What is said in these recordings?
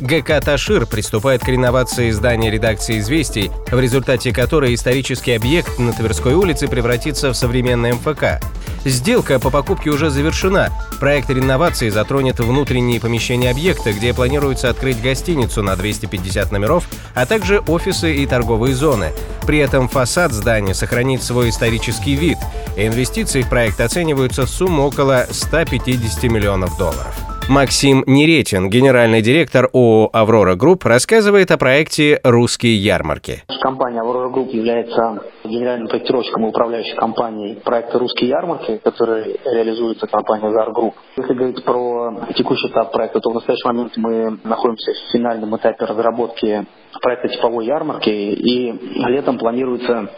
ГК «Ташир» приступает к реновации здания редакции «Известий», в результате которой исторический объект на Тверской улице превратится в современный МФК. Сделка по покупке уже завершена. Проект реновации затронет внутренние помещения объекта, где планируется открыть гостиницу на 250 номеров, а также офисы и торговые зоны. При этом фасад здания сохранит свой исторический вид. Инвестиции в проект оцениваются в сумму около 150 миллионов долларов. Максим Неретин, генеральный директор ООО «Аврора Групп», рассказывает о проекте «Русские ярмарки». Компания «Аврора Групп» является генеральным проектировщиком и управляющей компанией проекта «Русские ярмарки», который реализуется компанией «Зар Групп». Если говорить про текущий этап проекта, то в настоящий момент мы находимся в финальном этапе разработки проекта типовой ярмарки, и летом планируется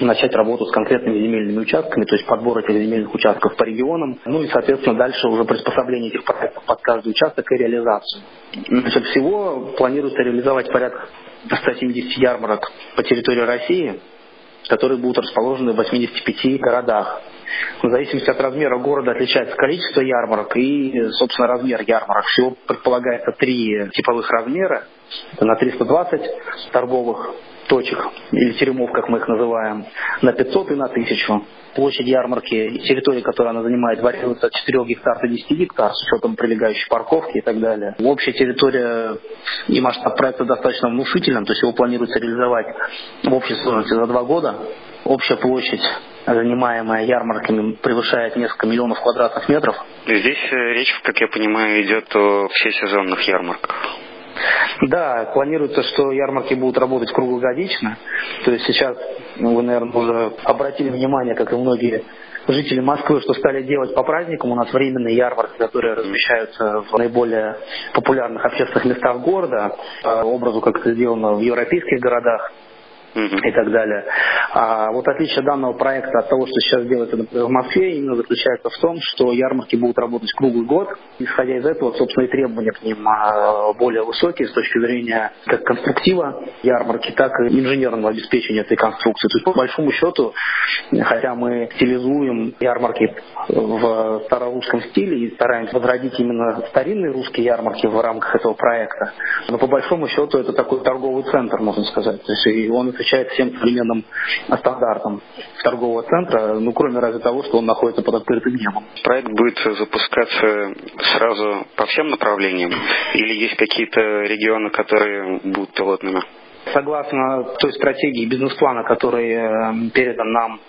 начать работу с конкретными земельными участками, то есть подбор этих земельных участков по регионам, ну и, соответственно, дальше уже приспособление этих проектов под каждый участок и реализацию. Значит, всего планируется реализовать порядка 170 ярмарок по территории России, которые будут расположены в 85 городах. В зависимости от размера города отличается количество ярмарок и, собственно, размер ярмарок. Всего предполагается три типовых размера. Это на 320 торговых точек, или теремов, как мы их называем, на 500 и на 1000. Площадь ярмарки, территория, которую она занимает, варьируется от 4 гектар до 10 гектар с учетом прилегающей парковки и так далее. Общая территория и масштаб проекта достаточно внушительным, то есть его планируется реализовать в общей сложности за два года. Общая площадь занимаемая ярмарками, превышает несколько миллионов квадратных метров. Здесь э, речь, как я понимаю, идет о всесезонных ярмарках. Да, планируется, что ярмарки будут работать круглогодично. То есть сейчас, ну, вы, наверное, уже обратили внимание, как и многие жители Москвы, что стали делать по праздникам. У нас временные ярмарки, которые размещаются в наиболее популярных общественных местах города, по образу, как это сделано в европейских городах и так далее. А вот отличие данного проекта от того, что сейчас делается например, в Москве, именно заключается в том, что ярмарки будут работать круглый год. Исходя из этого, собственно, и требования к ним а, более высокие с точки зрения как конструктива ярмарки, так и инженерного обеспечения этой конструкции. То есть, по большому счету, хотя мы стилизуем ярмарки в старорусском стиле и стараемся возродить именно старинные русские ярмарки в рамках этого проекта, но по большому счету это такой торговый центр, можно сказать. То есть и он отвечает всем современным стандартам торгового центра, ну, кроме разве того, что он находится под открытым небом. Проект будет запускаться сразу по всем направлениям? Или есть какие-то регионы, которые будут пилотными? Согласно той стратегии бизнес-плана, который э, передан нам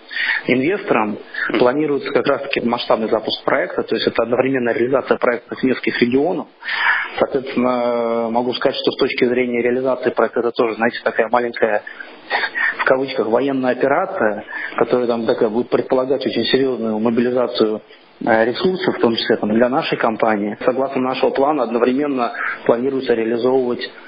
инвесторам, планируется как раз-таки масштабный запуск проекта, то есть это одновременная реализация проекта в нескольких регионов. Соответственно, могу сказать, что с точки зрения реализации проекта это тоже, знаете, такая маленькая в кавычках военная операция, которая там такая будет предполагать очень серьезную мобилизацию э, ресурсов, в том числе там, для нашей компании. Согласно нашего плана, одновременно планируется реализовывать э,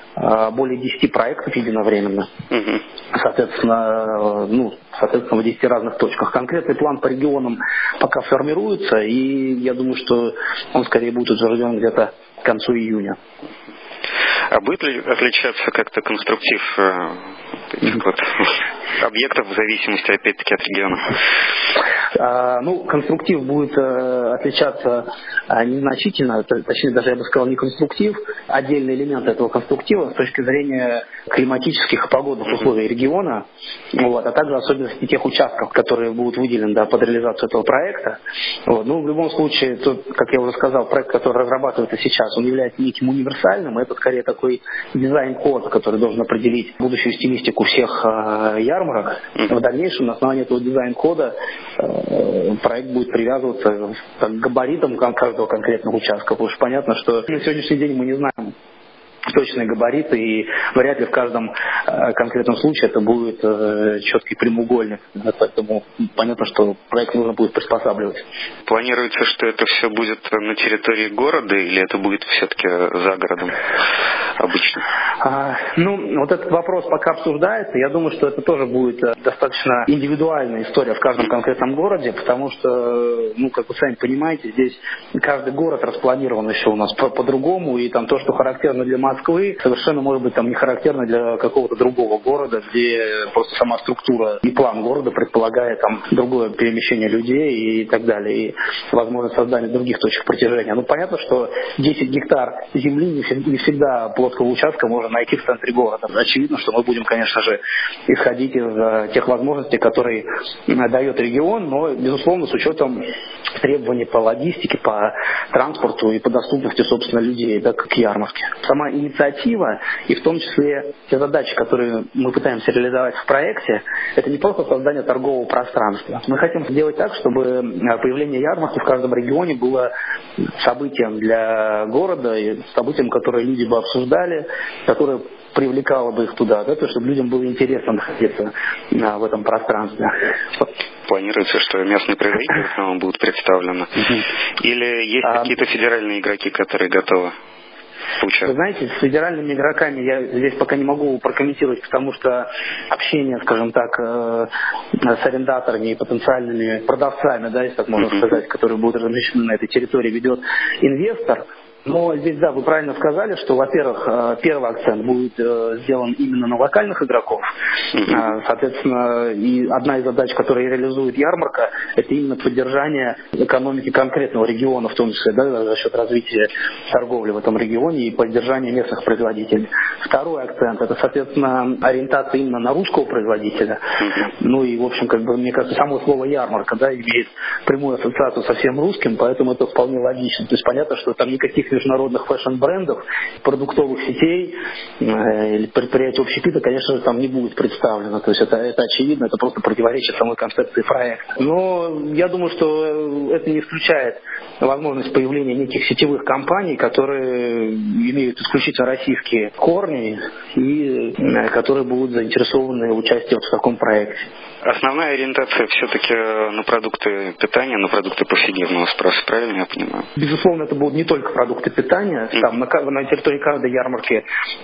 более 10 проектов единовременно. Угу. Соответственно, э, ну, соответственно, в 10 разных точках. Конкретный план по регионам пока формируется, и я думаю, что он скорее будет утвержден где-то к концу июня. А будет ли отличаться как-то конструктив этих вот объектов в зависимости, опять-таки, от региона? А, ну, конструктив будет э, отличаться а, незначительно, точнее даже я бы сказал не конструктив, отдельные элементы этого конструктива с точки зрения климатических и погодных условий региона, вот, а также особенности тех участков, которые будут выделены да, под реализацию этого проекта. Вот. Ну, в любом случае, тут, как я уже сказал, проект, который разрабатывается сейчас, он является неким универсальным, это скорее такой дизайн-код, который должен определить будущую стилистику всех э, ярмарок. В дальнейшем на основании этого дизайн-кода э, проект будет привязываться к габаритам каждого конкретного участка. Потому что понятно, что на сегодняшний день мы не знаем точные габариты, и вряд ли в каждом э, конкретном случае это будет э, четкий прямоугольник. Поэтому понятно, что проект нужно будет приспосабливать. Планируется, что это все будет на территории города или это будет все-таки за городом обычно? А, ну, вот этот вопрос пока обсуждается. Я думаю, что это тоже будет э, достаточно индивидуальная история в каждом конкретном городе, потому что, ну, как вы сами понимаете, здесь каждый город распланирован еще у нас по-другому, и там то, что характерно для Москвы, совершенно может быть там не характерно для какого-то другого города, где просто сама структура и план города предполагает там другое перемещение людей и так далее, и возможность создания других точек притяжения. Ну, понятно, что 10 гектар земли не всегда плоского участка можно найти в центре города. Очевидно, что мы будем, конечно же, исходить из э, тех возможностей, которые дает регион, но, безусловно, с учетом требований по логистике, по транспорту и по доступности, собственно, людей да, к ярмарке. Сама инициатива и в том числе те задачи, которые мы пытаемся реализовать в проекте, это не просто создание торгового пространства. Мы хотим сделать так, чтобы э, появление ярмарки в каждом регионе было событием для города, и событием, которое люди бы обсуждали, которое привлекало бы их туда, да, то, чтобы людям было интересно находиться а, в этом пространстве. Планируется, что местные производители будут представлены? Или есть а... какие-то федеральные игроки, которые готовы? Вы знаете, с федеральными игроками я здесь пока не могу прокомментировать, потому что общение, скажем так, э, с арендаторами и потенциальными продавцами, да, если так можно сказать, которые будут размещены на этой территории, ведет инвестор. Но здесь, да, вы правильно сказали, что, во-первых, э, первый акцент будет э, сделан именно на локальных игроков. А, соответственно, и одна из задач, которые реализует ярмарка, это именно поддержание экономики конкретного региона, в том числе да, за счет развития торговли в этом регионе и поддержания местных производителей. Второй акцент – это, соответственно, ориентация именно на русского производителя. Ну и, в общем, как бы, мне кажется, само слово ярмарка да, имеет прямую ассоциацию со всем русским, поэтому это вполне логично. То есть понятно, что там никаких международных фэшн-брендов, продуктовых сетей э, или предприятий общепита, конечно же, там не будет представлено. То есть это, это очевидно, это просто противоречит самой концепции проекта. Но я думаю, что это не исключает возможность появления неких сетевых компаний, которые имеют исключительно российские корни и э, которые будут заинтересованы в участии вот в таком проекте. Основная ориентация все-таки на продукты питания, на продукты повседневного спроса, правильно я понимаю? Безусловно, это будут не только продукты питания. Там, на, на территории каждой ярмарки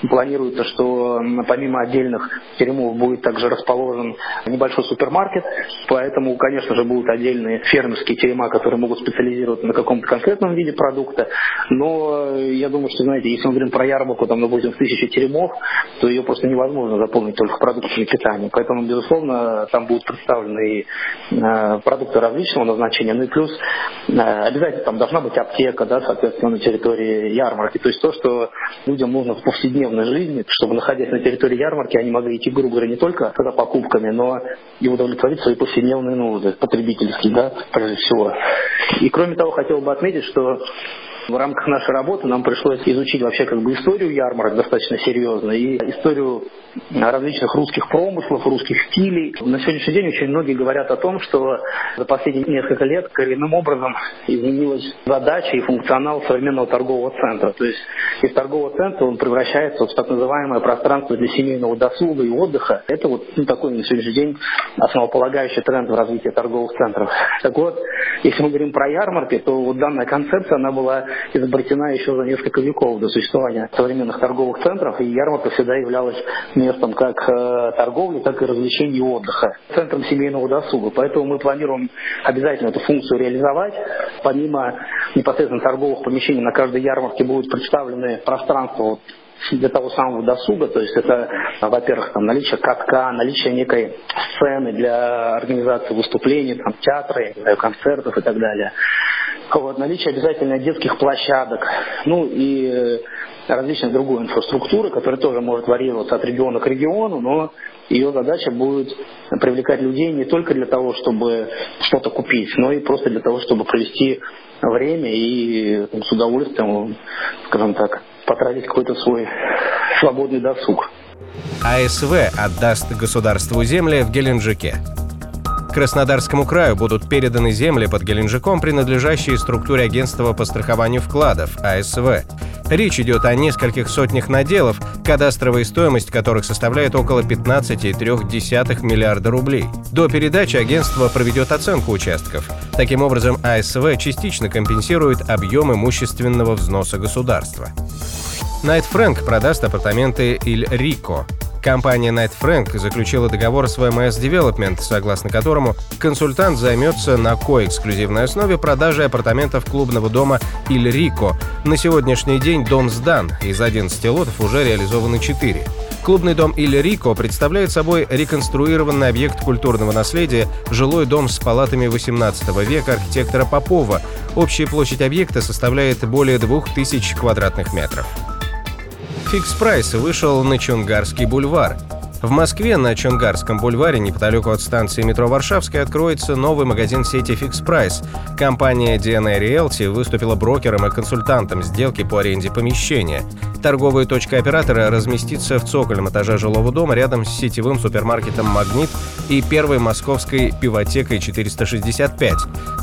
планируется, что помимо отдельных теремов будет также расположен небольшой супермаркет. Поэтому, конечно же, будут отдельные фермерские терема, которые могут специализироваться на каком-то конкретном виде продукта. Но я думаю, что, знаете, если мы говорим про ярмарку, там, допустим, в тысячи теремов, то ее просто невозможно заполнить только продуктами питания. Поэтому, безусловно, там будут представлены и э, продукты различного назначения, ну и плюс э, обязательно там должна быть аптека, да, соответственно, на территории ярмарки. То есть то, что людям нужно в повседневной жизни, чтобы находясь на территории ярмарки, они могли идти, грубо говоря, не только за покупками, но и удовлетворить свои повседневные нужды, потребительские, да, прежде всего. И кроме того, хотел бы отметить, что в рамках нашей работы нам пришлось изучить вообще как бы историю ярмарок достаточно серьезно и историю различных русских промыслов, русских стилей. На сегодняшний день очень многие говорят о том, что за последние несколько лет коренным образом изменилась задача и функционал современного торгового центра. То есть из торгового центра он превращается в так называемое пространство для семейного досуга и отдыха. Это вот ну, такой на сегодняшний день основополагающий тренд в развитии торговых центров. Так вот, если мы говорим про ярмарки, то вот данная концепция, она была изобретена еще за несколько веков до существования современных торговых центров, и ярмарка всегда являлась местом как э, торговли, так и развлечений и отдыха, центром семейного досуга. Поэтому мы планируем обязательно эту функцию реализовать. Помимо непосредственно торговых помещений на каждой ярмарке будут представлены пространства для того самого досуга, то есть это, во-первых, там, наличие катка, наличие некой сцены для организации выступлений, там, театры, концертов и так далее. Вот, наличие обязательно детских площадок, ну и различной другой инфраструктуры, которая тоже может варьироваться от региона к региону, но ее задача будет привлекать людей не только для того, чтобы что-то купить, но и просто для того, чтобы провести время и там, с удовольствием, скажем так, потратить какой-то свой свободный досуг. АСВ отдаст государству земли в Геленджике. Краснодарскому краю будут переданы земли под Геленджиком, принадлежащие структуре агентства по страхованию вкладов АСВ. Речь идет о нескольких сотнях наделов, кадастровая стоимость которых составляет около 15,3 миллиарда рублей. До передачи агентство проведет оценку участков. Таким образом, АСВ частично компенсирует объем имущественного взноса государства. Найт Фрэнк продаст апартаменты Иль Рико. Компания Knight Frank заключила договор с VMS Development, согласно которому консультант займется на коэксклюзивной основе продажей апартаментов клубного дома Иль Рико. На сегодняшний день дом сдан, из 11 лотов уже реализованы 4. Клубный дом Иль Рико представляет собой реконструированный объект культурного наследия, жилой дом с палатами 18 века архитектора Попова. Общая площадь объекта составляет более 2000 квадратных метров. Fix Price вышел на Чонгарский бульвар. В Москве на Чонгарском бульваре, неподалеку от станции метро Варшавская, откроется новый магазин сети Fix Price. Компания DNA Realty выступила брокером и консультантом сделки по аренде помещения. Торговая точка оператора разместится в цокольном этаже жилого дома рядом с сетевым супермаркетом «Магнит» и первой московской пивотекой 465.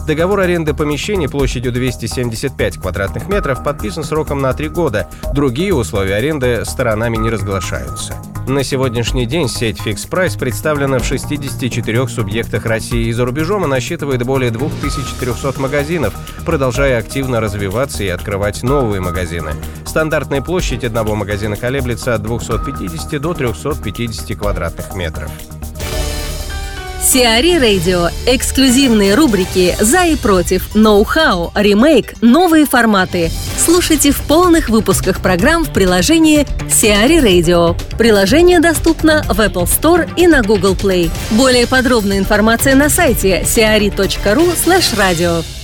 Договор аренды помещений площадью 275 квадратных метров подписан сроком на три года. Другие условия аренды сторонами не разглашаются. На сегодняшний день сеть Fix Price представлена в 64 субъектах России и за рубежом и насчитывает более 2300 магазинов, продолжая активно развиваться и открывать новые магазины. Стандартная площадь одного магазина колеблется от 250 до 350 квадратных метров. Сиари Радио. Эксклюзивные рубрики «За и против», «Ноу-хау», «Ремейк», «Новые форматы». Слушайте в полных выпусках программ в приложении Сиари Radio. Приложение доступно в Apple Store и на Google Play. Более подробная информация на сайте siari.ru slash radio.